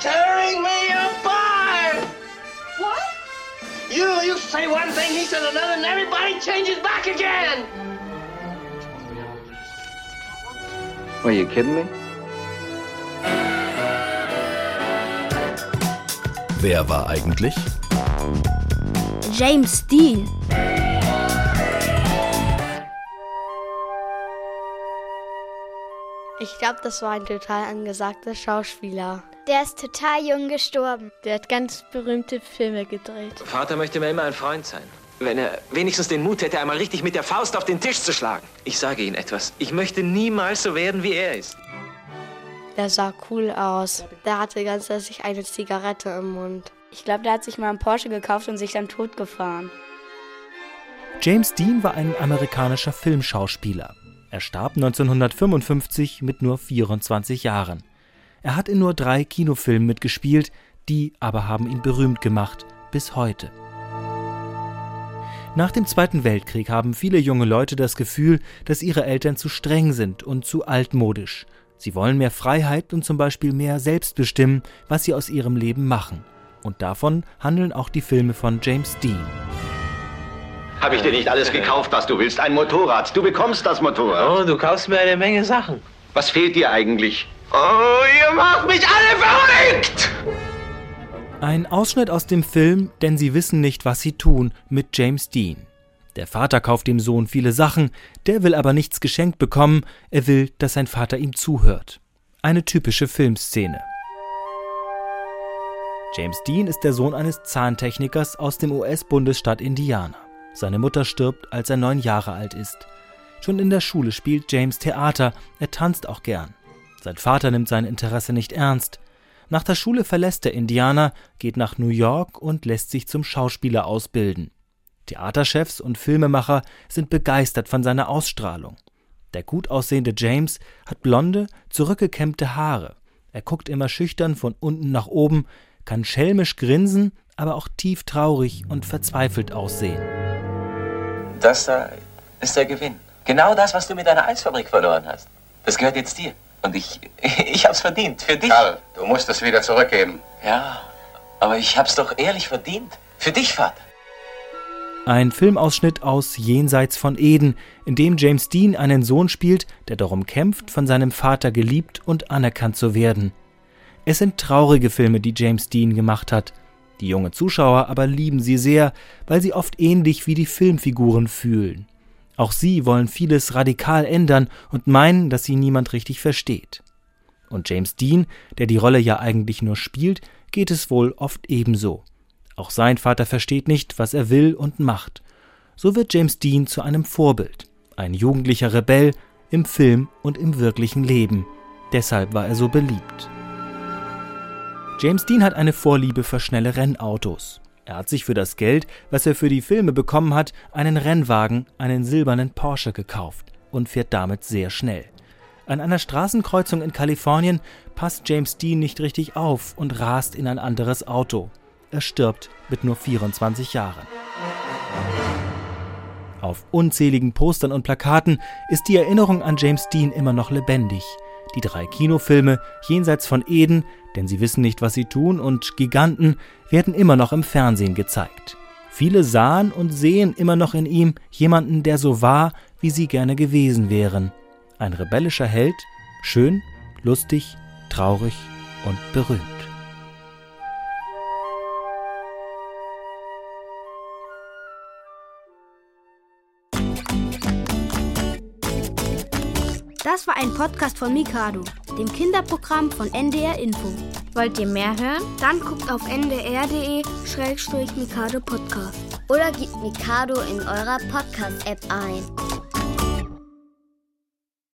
tearing me apart! What? You, you say one thing, he says another, and everybody changes back again! Are you kidding me? Wer war eigentlich? James Dean. Ich glaube, das war ein total angesagter Schauspieler. Der ist total jung gestorben. Der hat ganz berühmte Filme gedreht. Vater möchte mir immer ein Freund sein. Wenn er wenigstens den Mut hätte, einmal richtig mit der Faust auf den Tisch zu schlagen. Ich sage Ihnen etwas. Ich möchte niemals so werden, wie er ist. Der sah cool aus. Der hatte ganz sich eine Zigarette im Mund. Ich glaube, der hat sich mal einen Porsche gekauft und sich dann totgefahren. James Dean war ein amerikanischer Filmschauspieler. Er starb 1955 mit nur 24 Jahren. Er hat in nur drei Kinofilmen mitgespielt, die aber haben ihn berühmt gemacht, bis heute. Nach dem Zweiten Weltkrieg haben viele junge Leute das Gefühl, dass ihre Eltern zu streng sind und zu altmodisch. Sie wollen mehr Freiheit und zum Beispiel mehr selbst bestimmen, was sie aus ihrem Leben machen. Und davon handeln auch die Filme von James Dean. Habe ich dir nicht alles gekauft, was du willst? Ein Motorrad. Du bekommst das Motorrad. Oh, du kaufst mir eine Menge Sachen. Was fehlt dir eigentlich? Oh, ihr macht mich alle verrückt! Ein Ausschnitt aus dem Film Denn sie wissen nicht, was sie tun mit James Dean. Der Vater kauft dem Sohn viele Sachen, der will aber nichts geschenkt bekommen, er will, dass sein Vater ihm zuhört. Eine typische Filmszene. James Dean ist der Sohn eines Zahntechnikers aus dem US-Bundesstaat Indiana. Seine Mutter stirbt, als er neun Jahre alt ist. Schon in der Schule spielt James Theater, er tanzt auch gern. Sein Vater nimmt sein Interesse nicht ernst. Nach der Schule verlässt er Indiana, geht nach New York und lässt sich zum Schauspieler ausbilden. Theaterchefs und Filmemacher sind begeistert von seiner Ausstrahlung. Der gut aussehende James hat blonde, zurückgekämmte Haare. Er guckt immer schüchtern von unten nach oben, kann schelmisch grinsen, aber auch tief traurig und verzweifelt aussehen. Das da ist der Gewinn. Genau das, was du mit deiner Eisfabrik verloren hast. Das gehört jetzt dir. Und ich, ich hab's verdient. Für dich. Karl, du musst es wieder zurückgeben. Ja, aber ich hab's doch ehrlich verdient. Für dich, Vater. Ein Filmausschnitt aus Jenseits von Eden, in dem James Dean einen Sohn spielt, der darum kämpft, von seinem Vater geliebt und anerkannt zu werden. Es sind traurige Filme, die James Dean gemacht hat. Die jungen Zuschauer aber lieben sie sehr, weil sie oft ähnlich wie die Filmfiguren fühlen. Auch sie wollen vieles radikal ändern und meinen, dass sie niemand richtig versteht. Und James Dean, der die Rolle ja eigentlich nur spielt, geht es wohl oft ebenso. Auch sein Vater versteht nicht, was er will und macht. So wird James Dean zu einem Vorbild, ein jugendlicher Rebell im Film und im wirklichen Leben. Deshalb war er so beliebt. James Dean hat eine Vorliebe für schnelle Rennautos. Er hat sich für das Geld, was er für die Filme bekommen hat, einen Rennwagen, einen silbernen Porsche gekauft und fährt damit sehr schnell. An einer Straßenkreuzung in Kalifornien passt James Dean nicht richtig auf und rast in ein anderes Auto. Er stirbt mit nur 24 Jahren. Auf unzähligen Postern und Plakaten ist die Erinnerung an James Dean immer noch lebendig. Die drei Kinofilme Jenseits von Eden, denn sie wissen nicht, was sie tun, und Giganten werden immer noch im Fernsehen gezeigt. Viele sahen und sehen immer noch in ihm jemanden, der so war, wie sie gerne gewesen wären. Ein rebellischer Held, schön, lustig, traurig und berühmt. Das war ein Podcast von Mikado, dem Kinderprogramm von NDR Info. Wollt ihr mehr hören? Dann guckt auf ndr.de-mikado Podcast. Oder gebt Mikado in eurer Podcast-App ein.